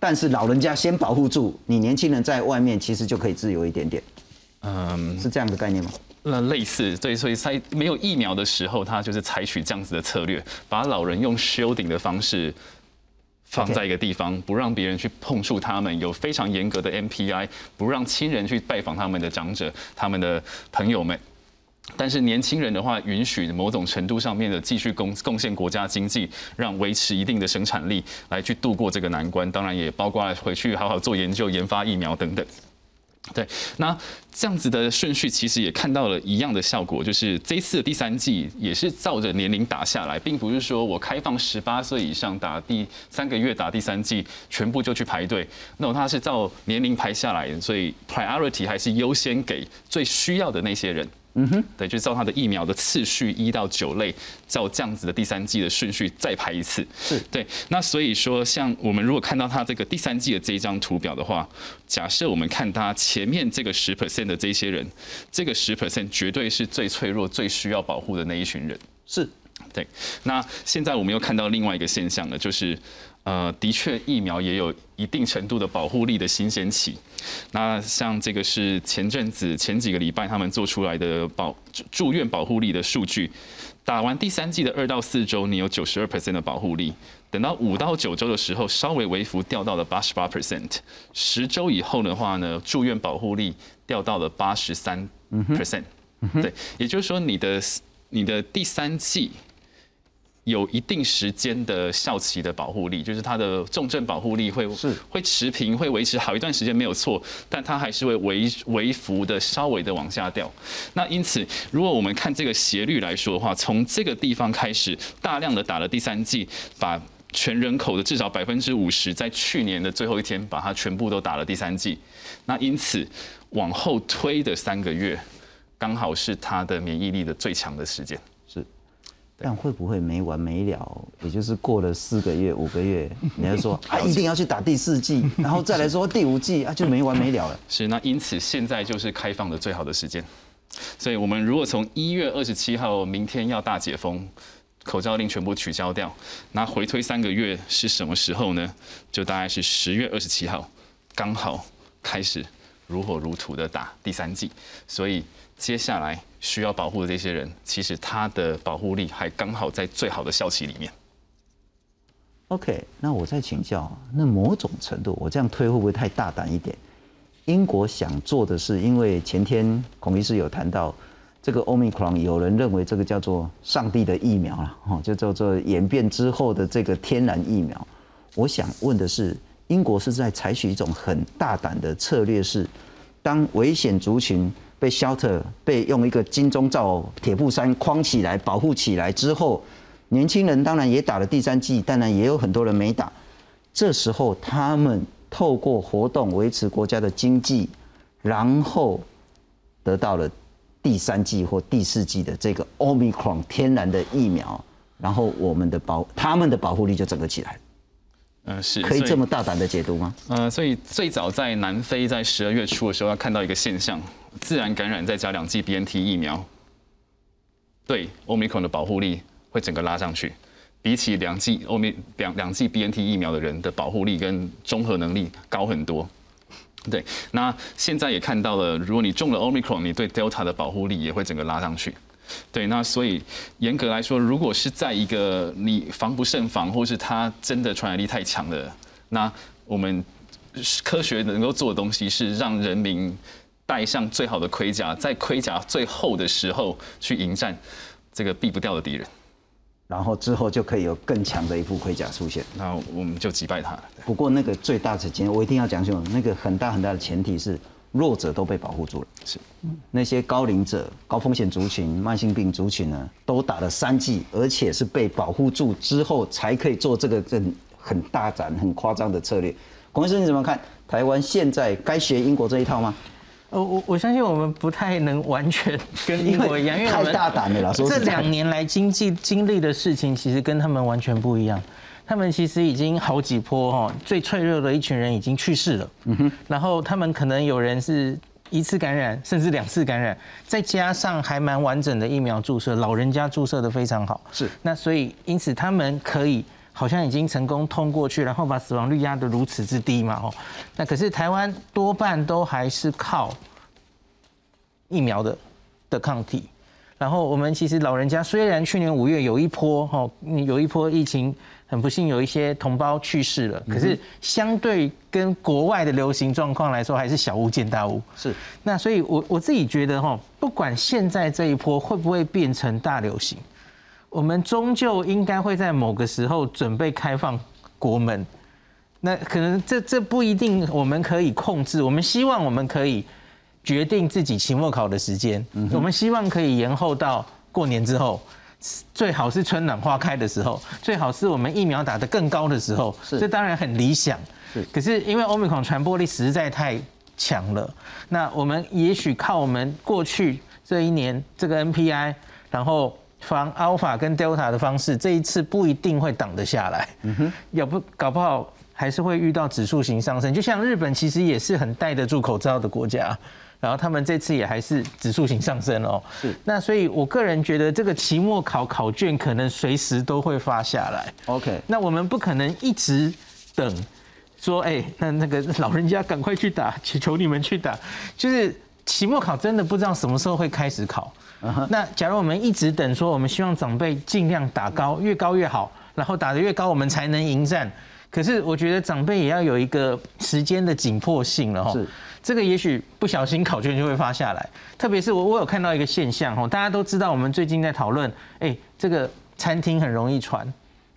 但是老人家先保护住，你年轻人在外面其实就可以自由一点点。嗯，是这样的概念吗？那类似，对，所以在没有疫苗的时候，他就是采取这样子的策略，把老人用 shielding 的方式放在一个地方，不让别人去碰触他们，有非常严格的 MPI，不让亲人去拜访他们的长者、他们的朋友们。但是年轻人的话，允许某种程度上面的继续贡贡献国家经济，让维持一定的生产力，来去度过这个难关。当然也包括回去好好做研究、研发疫苗等等。对，那这样子的顺序其实也看到了一样的效果，就是这次的第三季也是照着年龄打下来，并不是说我开放十八岁以上打第三个月打第三季，全部就去排队，那它是照年龄排下来，所以 priority 还是优先给最需要的那些人。嗯哼，对，就照他的疫苗的次序一到九类，照这样子的第三季的顺序再排一次。是对，那所以说，像我们如果看到他这个第三季的这一张图表的话，假设我们看他前面这个十 percent 的这些人，这个十 percent 绝对是最脆弱、最需要保护的那一群人。是对。那现在我们又看到另外一个现象了，就是。呃，的确，疫苗也有一定程度的保护力的新鲜期。那像这个是前阵子前几个礼拜他们做出来的保住院保护力的数据，打完第三季的二到四周，你有九十二 percent 的保护力；等到五到九周的时候，稍微微幅掉到了八十八 percent；十周以后的话呢，住院保护力掉到了八十三 percent。对，也就是说，你的你的第三季。有一定时间的效期的保护力，就是它的重症保护力会是会持平，会维持好一段时间没有错，但它还是会微微幅的稍微的往下掉。那因此，如果我们看这个斜率来说的话，从这个地方开始，大量的打了第三剂，把全人口的至少百分之五十，在去年的最后一天把它全部都打了第三剂。那因此往后推的三个月，刚好是它的免疫力的最强的时间。但会不会没完没了？也就是过了四个月、五个月，你要说 啊，一定要去打第四季，然后再来说第五季啊，就没完没了了。是，那因此现在就是开放的最好的时间。所以我们如果从一月二十七号明天要大解封，口罩令全部取消掉，那回推三个月是什么时候呢？就大概是十月二十七号，刚好开始如火如荼的打第三季。所以接下来。需要保护的这些人，其实他的保护力还刚好在最好的校期里面。OK，那我再请教，那某种程度，我这样推会不会太大胆一点？英国想做的是，因为前天孔医师有谈到这个 Omicron，有人认为这个叫做上帝的疫苗了，哈，就叫做演变之后的这个天然疫苗。我想问的是，英国是在采取一种很大胆的策略，是当危险族群。被 shelter 被用一个金钟罩铁布衫框起来保护起来之后，年轻人当然也打了第三剂，当然也有很多人没打。这时候他们透过活动维持国家的经济，然后得到了第三剂或第四剂的这个 omicron 天然的疫苗，然后我们的保他们的保护力就整个起来。嗯，是可以这么大胆的解读吗？呃，所以最早在南非在十二月初的时候，要看到一个现象。自然感染再加两剂 BNT 疫苗，对 Omicron 的保护力会整个拉上去，比起两剂 Omic 两两剂 BNT 疫苗的人的保护力跟综合能力高很多。对，那现在也看到了，如果你中了 Omicron，你对 Delta 的保护力也会整个拉上去。对，那所以严格来说，如果是在一个你防不胜防，或是它真的传染力太强的，那我们科学能够做的东西是让人民戴上最好的盔甲，在盔甲最厚的时候去迎战这个避不掉的敌人。然后之后就可以有更强的一副盔甲出现。那我们就击败他了。不过那个最大的前，我一定要讲清楚，那个很大很大的前提是弱者都被保护住了。是，那些高龄者、高风险族群、慢性病族群呢，都打了三剂，而且是被保护住之后才可以做这个很很大胆、很夸张的策略。孔医生你怎么看？台湾现在该学英国这一套吗？呃，我我相信我们不太能完全 跟英国一样，因为太大胆了啦。说这两年来经济经历的事情，其实跟他们完全不一样。他们其实已经好几波哈，最脆弱的一群人已经去世了。嗯哼。然后他们可能有人是一次感染，甚至两次感染，再加上还蛮完整的疫苗注射，老人家注射的非常好。是。那所以因此他们可以好像已经成功通过去，然后把死亡率压得如此之低嘛？哦。那可是台湾多半都还是靠疫苗的的抗体，然后我们其实老人家虽然去年五月有一波哈，有一波疫情，很不幸有一些同胞去世了，可是相对跟国外的流行状况来说，还是小巫见大巫。是，那所以我我自己觉得哈，不管现在这一波会不会变成大流行，我们终究应该会在某个时候准备开放国门。那可能这这不一定我们可以控制，我们希望我们可以。决定自己期末考的时间，我们希望可以延后到过年之后，最好是春暖花开的时候，最好是我们疫苗打得更高的时候，这当然很理想。是，可是因为欧米克传播力实在太强了，那我们也许靠我们过去这一年这个 NPI，然后防 Alpha 跟 Delta 的方式，这一次不一定会挡得下来。嗯哼，要不搞不好还是会遇到指数型上升，就像日本其实也是很戴得住口罩的国家。然后他们这次也还是指数型上升哦，是。那所以我个人觉得这个期末考考卷可能随时都会发下来。OK，那我们不可能一直等，说哎，那那个老人家赶快去打，求求你们去打。就是期末考真的不知道什么时候会开始考。那假如我们一直等，说我们希望长辈尽量打高，越高越好，然后打得越高，我们才能迎战。可是我觉得长辈也要有一个时间的紧迫性了哈。是。这个也许不小心考卷就会发下来，特别是我我有看到一个现象哦，大家都知道我们最近在讨论，哎，这个餐厅很容易传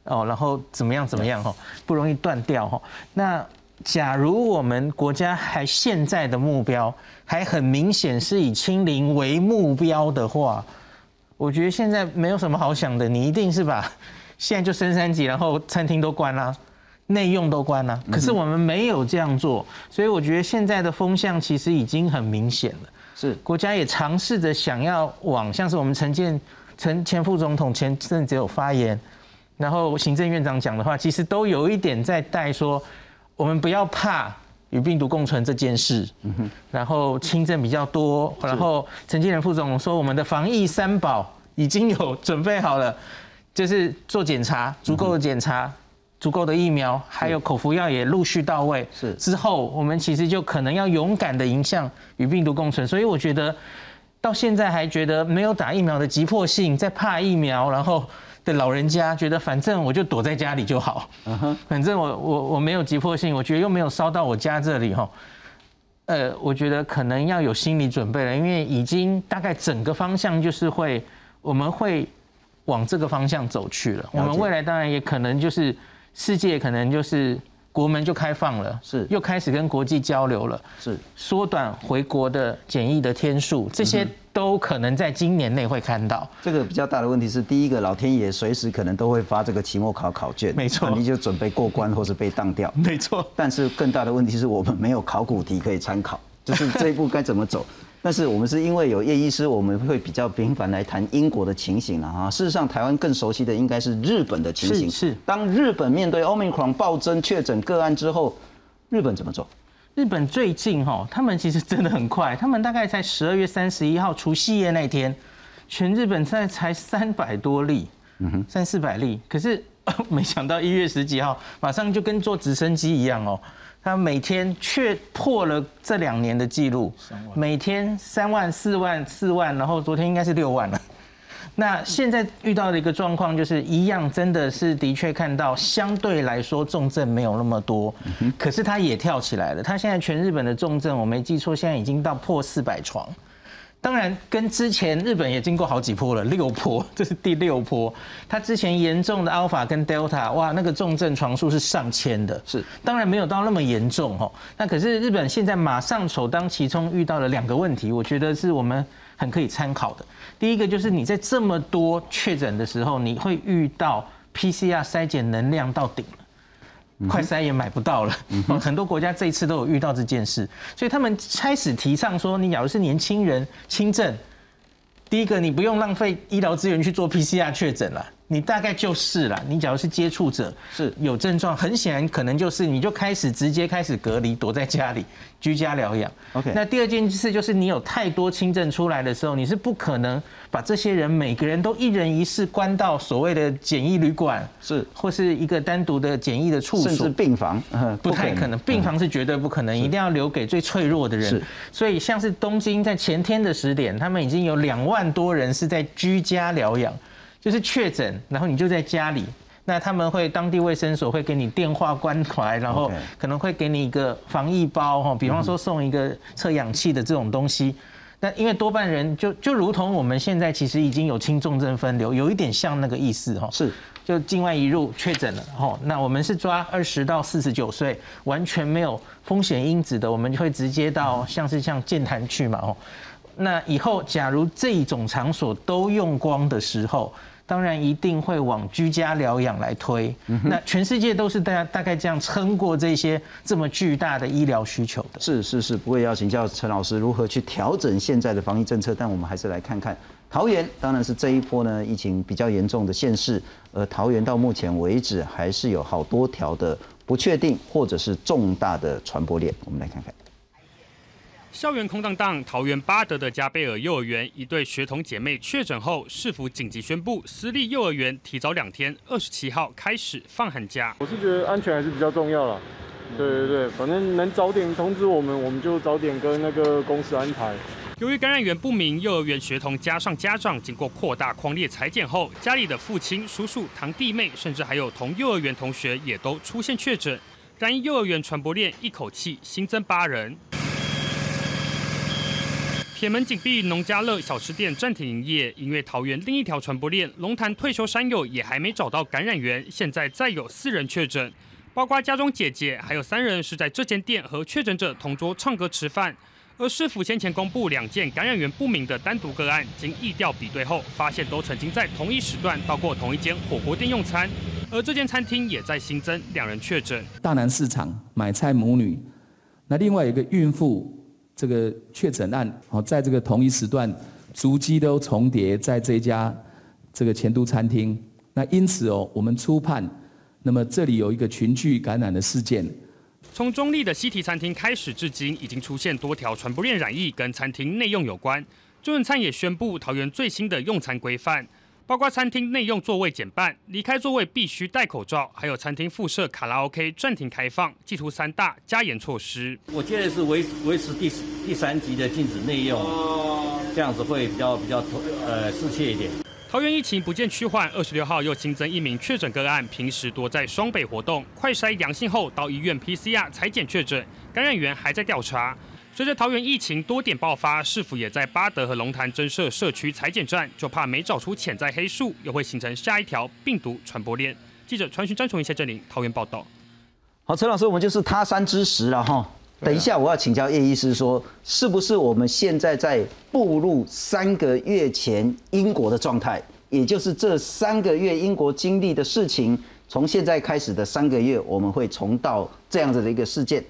哦，然后怎么样怎么样哈，不容易断掉哈。那假如我们国家还现在的目标还很明显是以清零为目标的话，我觉得现在没有什么好想的，你一定是把 现在就升三级，然后餐厅都关了。内用都关了，可是我们没有这样做，所以我觉得现在的风向其实已经很明显了。是国家也尝试着想要往，像是我们陈建陈前副总统前阵子有发言，然后行政院长讲的话，其实都有一点在带说，我们不要怕与病毒共存这件事。嗯。然后轻症比较多，然后陈建仁副总说，我们的防疫三宝已经有准备好了，就是做检查，足够的检查。足够的疫苗，还有口服药也陆续到位。是之后，我们其实就可能要勇敢的迎向与病毒共存。所以我觉得，到现在还觉得没有打疫苗的急迫性，在怕疫苗，然后的老人家觉得反正我就躲在家里就好。反正我我我没有急迫性，我觉得又没有烧到我家这里哈。呃，我觉得可能要有心理准备了，因为已经大概整个方向就是会，我们会往这个方向走去了。我们未来当然也可能就是。世界可能就是国门就开放了，是又开始跟国际交流了，是缩短回国的检疫的天数，这些都可能在今年内会看到。这个比较大的问题是，第一个老天爷随时可能都会发这个期末考考卷，没错，你就准备过关或是被当掉，没错。但是更大的问题是我们没有考古题可以参考，就是这一步该怎么走。但是我们是因为有叶医师，我们会比较频繁来谈英国的情形了哈。事实上，台湾更熟悉的应该是日本的情形。是。当日本面对 Omicron 暴增确诊个案之后，日本怎么做？日本最近哈，他们其实真的很快，他们大概在十二月三十一号除夕夜那天，全日本在才三百多例，嗯哼，三四百例。可是 没想到一月十几号，马上就跟坐直升机一样哦。他每天却破了这两年的记录，每天三万、四万、四万，然后昨天应该是六万了。那现在遇到的一个状况就是一样，真的是的确看到相对来说重症没有那么多，可是它也跳起来了。它现在全日本的重症，我没记错，现在已经到破四百床。当然，跟之前日本也经过好几波了，六波，这是第六波。它之前严重的 Alpha 跟 Delta，哇，那个重症床数是上千的，是，当然没有到那么严重哦。那可是日本现在马上首当其冲遇到了两个问题，我觉得是我们很可以参考的。第一个就是你在这么多确诊的时候，你会遇到 PCR 筛检能量到顶了。快筛也买不到了，很多国家这一次都有遇到这件事，所以他们开始提倡说，你假如是年轻人轻症，第一个你不用浪费医疗资源去做 PCR 确诊了。你大概就是了。你假如是接触者，是有症状，很显然可能就是你就开始直接开始隔离，躲在家里居家疗养。OK。那第二件事就是你有太多轻症出来的时候，你是不可能把这些人每个人都一人一室关到所谓的简易旅馆，是或是一个单独的简易的处所，甚至病房，不太可能。病房是绝对不可能，一定要留给最脆弱的人。是。所以像是东京在前天的十点，他们已经有两万多人是在居家疗养。就是确诊，然后你就在家里，那他们会当地卫生所会给你电话关怀，然后可能会给你一个防疫包哈，比方说送一个测氧气的这种东西。那因为多半人就就如同我们现在其实已经有轻重症分流，有一点像那个意思哈。是，就境外一入确诊了哈，那我们是抓二十到四十九岁完全没有风险因子的，我们就会直接到像是像健谈去嘛哦。那以后假如这种场所都用光的时候。当然一定会往居家疗养来推，那全世界都是大家大概这样撑过这些这么巨大的医疗需求的。是是是，不会要请教陈老师如何去调整现在的防疫政策，但我们还是来看看桃园，当然是这一波呢疫情比较严重的县市，而桃园到目前为止还是有好多条的不确定或者是重大的传播链，我们来看看。校园空荡荡，桃园巴德的加贝尔幼儿园一对学童姐妹确诊后，市府紧急宣布，私立幼儿园提早两天，二十七号开始放寒假。我是觉得安全还是比较重要了，对对对，反正能早点通知我们，我们就早点跟那个公司安排。由于感染源不明，幼儿园学童加上家长，经过扩大框列裁剪后，家里的父亲、叔叔、堂弟妹，甚至还有同幼儿园同学，也都出现确诊。然因幼儿园传播链一口气新增八人。铁门紧闭，农家乐小吃店暂停营业。因为桃园另一条传播链，龙潭退休山友也还没找到感染源，现在再有四人确诊，包括家中姐姐，还有三人是在这间店和确诊者同桌唱歌吃饭。而市府先前公布两件感染源不明的单独个案，经疫调比对后，发现都曾经在同一时段到过同一间火锅店用餐，而这间餐厅也在新增两人确诊。大南市场买菜母女，那另外一个孕妇。这个确诊案，好，在这个同一时段，足迹都重叠在这家这个前都餐厅。那因此哦，我们初判，那么这里有一个群聚感染的事件。从中立的西提餐厅开始至今，已经出现多条传播链染疫，跟餐厅内用有关。中润餐也宣布桃园最新的用餐规范。包括餐厅内用座位减半，离开座位必须戴口罩，还有餐厅附设卡拉 OK 暂停开放，寄出三大加严措施。我建议是维维持第第三级的禁止内用，这样子会比较比较呃适切一点。桃园疫情不见趋缓，二十六号又新增一名确诊个案，平时多在双北活动，快筛阳性后到医院 PCR 裁检确诊，感染源还在调查。随着桃园疫情多点爆发，市府也在巴德和龙潭增设社区裁剪站，就怕没找出潜在黑数，又会形成下一条病毒传播链。记者传讯张崇一、谢振林桃园报道。好，陈老师，我们就是他山之石了哈。等一下，我要请教叶医师说，是不是我们现在在步入三个月前英国的状态？也就是这三个月英国经历的事情，从现在开始的三个月，我们会重到这样子的一个事件。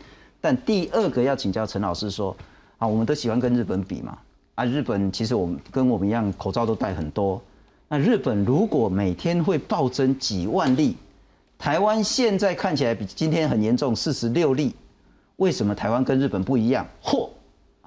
但第二个要请教陈老师说，啊，我们都喜欢跟日本比嘛，啊，日本其实我们跟我们一样，口罩都戴很多。那日本如果每天会暴增几万例，台湾现在看起来比今天很严重，四十六例，为什么台湾跟日本不一样？或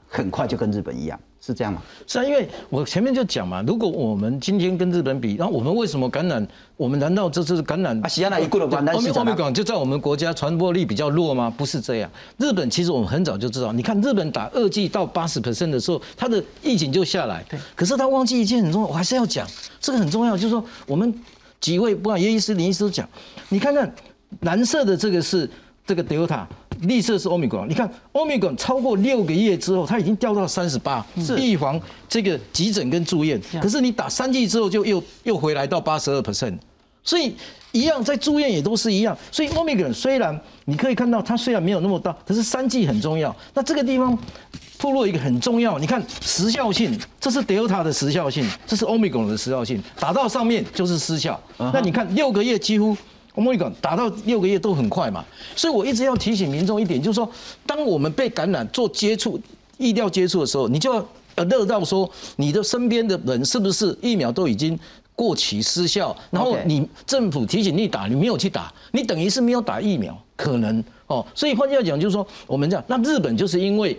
很快就跟日本一样？是这样吗？是啊，因为我前面就讲嘛，如果我们今天跟日本比，然后我们为什么感染？我们难道这次感染？啊，西安那一过了关，欧米欧米港就在我们国家传播力比较弱吗？不是这样。日本其实我们很早就知道，你看日本打二剂到八十 percent 的时候，它的疫情就下来。对。可是他忘记一件很重要，我还是要讲，这个很重要，就是说我们几位不管叶医师、林医师都讲，你看看蓝色的这个是这个 Delta。绿色是欧米伽，你看欧米伽超过六个月之后，它已经掉到三十八，预防这个急诊跟住院。可是你打三剂之后，就又又回来到八十二 percent，所以一样在住院也都是一样。所以欧米伽虽然你可以看到它虽然没有那么大，可是三剂很重要。那这个地方透露一个很重要，你看时效性，这是 Delta 的时效性，这是欧米伽的时效性，打到上面就是失效。那你看六个月几乎。我们讲打到六个月都很快嘛，所以我一直要提醒民众一点，就是说，当我们被感染做接触、疫料接触的时候，你就要呃乐到说，你的身边的人是不是疫苗都已经过期失效，然后你政府提醒你打，你没有去打，你等于是没有打疫苗，可能哦。所以换句话讲，就是说，我们讲，那日本就是因为。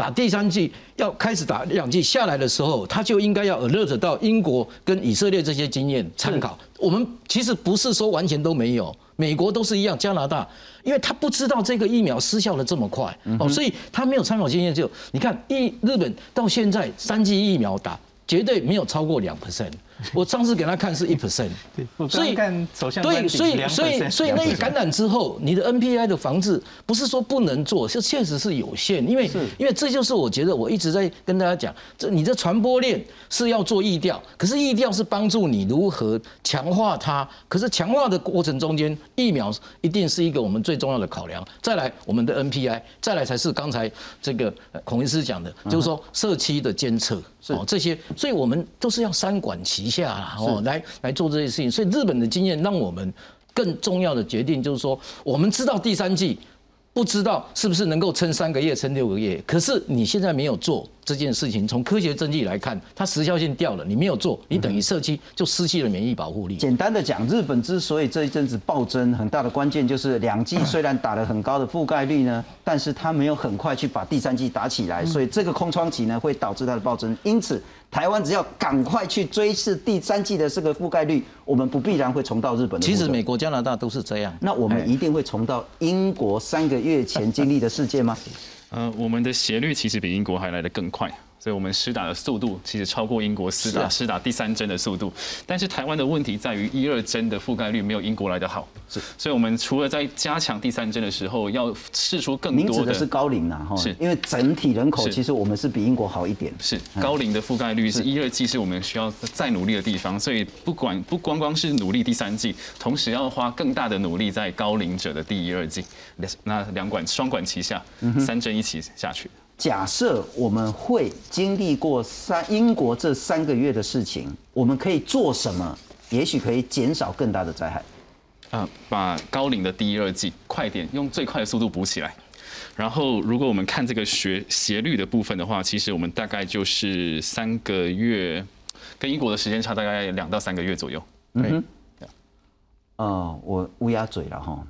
打第三剂要开始打两剂下来的时候，他就应该要 alert 到英国跟以色列这些经验参考。我们其实不是说完全都没有，美国都是一样，加拿大，因为他不知道这个疫苗失效的这么快哦，所以他没有参考经验。就你看，一日本到现在三剂疫苗打绝对没有超过两 percent。我上次给他看是一 percent，所以对，所以所以所以那一感染之后，你的 NPI 的防治不是说不能做，是确实是有限，因为因为这就是我觉得我一直在跟大家讲，这你的传播链是要做疫调，可是疫调是帮助你如何强化它，可是强化的过程中间，疫苗一定是一个我们最重要的考量。再来我们的 NPI，再来才是刚才这个孔医师讲的，就是说社区的监测。哦，这些，所以我们都是要三管齐下啦，哦，来来做这些事情。所以日本的经验让我们更重要的决定就是说，我们知道第三季。不知道是不是能够撑三个月、撑六个月？可是你现在没有做这件事情，从科学证据来看，它时效性掉了。你没有做，你等于社区就失去了免疫保护力。简单的讲，日本之所以这一阵子暴增，很大的关键就是两剂虽然打了很高的覆盖率呢，但是它没有很快去把第三剂打起来，所以这个空窗期呢会导致它的暴增。因此。台湾只要赶快去追视第三季的这个覆盖率，我们不必然会重到日本。其实美国、加拿大都是这样。那我们一定会重到英国三个月前经历的世界吗？呃，我们的斜率其实比英国还来得更快。所以，我们施打的速度其实超过英国施打施打第三针的速度。但是，台湾的问题在于一二针的覆盖率没有英国来的好。是，所以我们除了在加强第三针的时候，要试出更多的。是高龄呐，哈，是因为整体人口其实我们是比英国好一点。是高龄的覆盖率是一二季是我们需要再努力的地方。所以，不管不光光是努力第三季，同时要花更大的努力在高龄者的第一二季。那两管双管齐下，三针一起下去。假设我们会经历过三英国这三个月的事情，我们可以做什么？也许可以减少更大的灾害。啊，把高龄的第一、二季快点用最快的速度补起来。然后，如果我们看这个学斜率的部分的话，其实我们大概就是三个月，跟英国的时间差大概两到三个月左右。嗯哦，我乌鸦嘴了哈。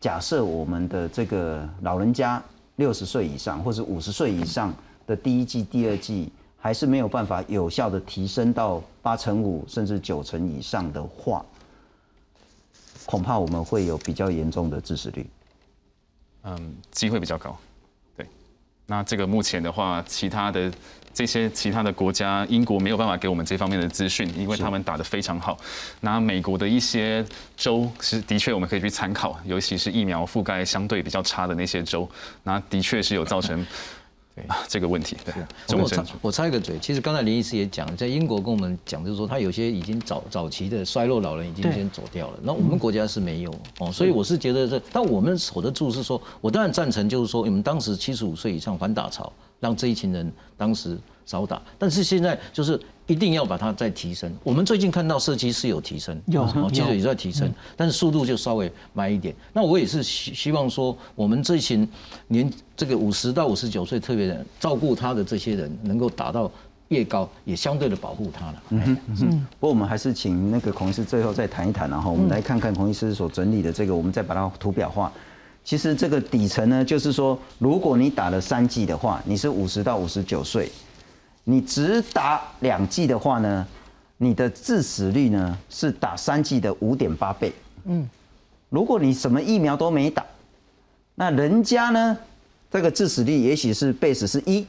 假设我们的这个老人家。六十岁以上或者五十岁以上的第一季、第二季还是没有办法有效的提升到八成五甚至九成以上的话，恐怕我们会有比较严重的致死率。嗯，机会比较高。对，那这个目前的话，其他的。这些其他的国家，英国没有办法给我们这方面的资讯，因为他们打得非常好。那美国的一些州是的确我们可以去参考，尤其是疫苗覆盖相对比较差的那些州，那的确是有造成这个问题。对，我插我插一个嘴，其实刚才林医师也讲，在英国跟我们讲，就是说他有些已经早早期的衰弱老人已经先走掉了，那我们国家是没有哦，所以我是觉得这，但我们守得住是说，我当然赞成，就是说你们当时七十五岁以上反打潮。让这一群人当时少打，但是现在就是一定要把它再提升。我们最近看到社区是有提升，有，其实也在提升，但是速度就稍微慢一点。那我也是希希望说，我们这群年这个五十到五十九岁特别人照顾他的这些人，能够达到越高，也相对的保护他了。嗯嗯。不过我们还是请那个孔医师最后再谈一谈，然后我们来看看孔医师所整理的这个，我们再把它图表化。其实这个底层呢，就是说，如果你打了三剂的话，你是五十到五十九岁，你只打两剂的话呢，你的致死率呢是打三剂的五点八倍。嗯，如果你什么疫苗都没打，那人家呢这个致死率也许是 base 是一，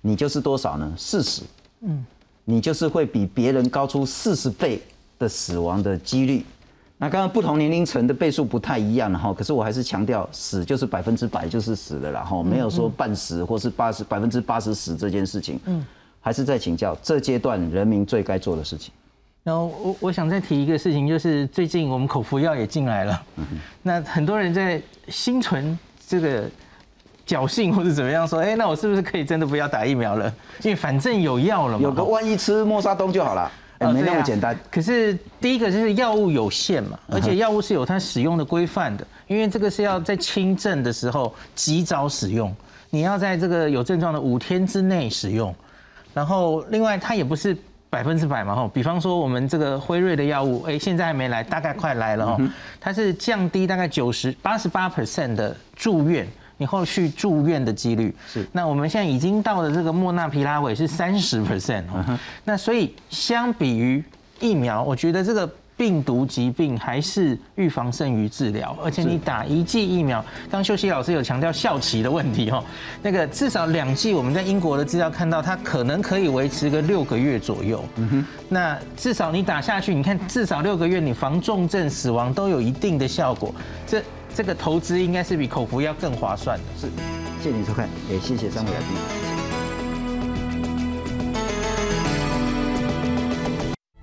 你就是多少呢？四十。嗯，你就是会比别人高出四十倍的死亡的几率。那刚刚不同年龄层的倍数不太一样哈，可是我还是强调死就是百分之百就是死了啦哈，没有说半死或是八十百分之八十死这件事情。嗯，还是在请教这阶段人民最该做的事情。然后我我想再提一个事情，就是最近我们口服药也进来了，那很多人在心存这个侥幸或者怎么样说，哎，那我是不是可以真的不要打疫苗了？因为反正有药了嘛，有个万一吃莫沙东就好了。没那么简单。可是第一个就是药物有限嘛，而且药物是有它使用的规范的，因为这个是要在轻症的时候及早使用，你要在这个有症状的五天之内使用。然后另外它也不是百分之百嘛吼，比方说我们这个辉瑞的药物，哎，现在还没来，大概快来了哦，它是降低大概九十八十八 percent 的住院。你后续住院的几率。是，那我们现在已经到了这个莫纳皮拉韦是三十 percent 哦，那所以相比于疫苗，我觉得这个病毒疾病还是预防胜于治疗，而且你打一剂疫苗，刚秀熙老师有强调效期的问题哦，那个至少两剂，我们在英国的资料看到它可能可以维持个六个月左右，嗯哼，那至少你打下去，你看至少六个月，你防重症死亡都有一定的效果，这。这个投资应该是比口服药更划算的。是，谢谢你收看，也谢谢三位来宾。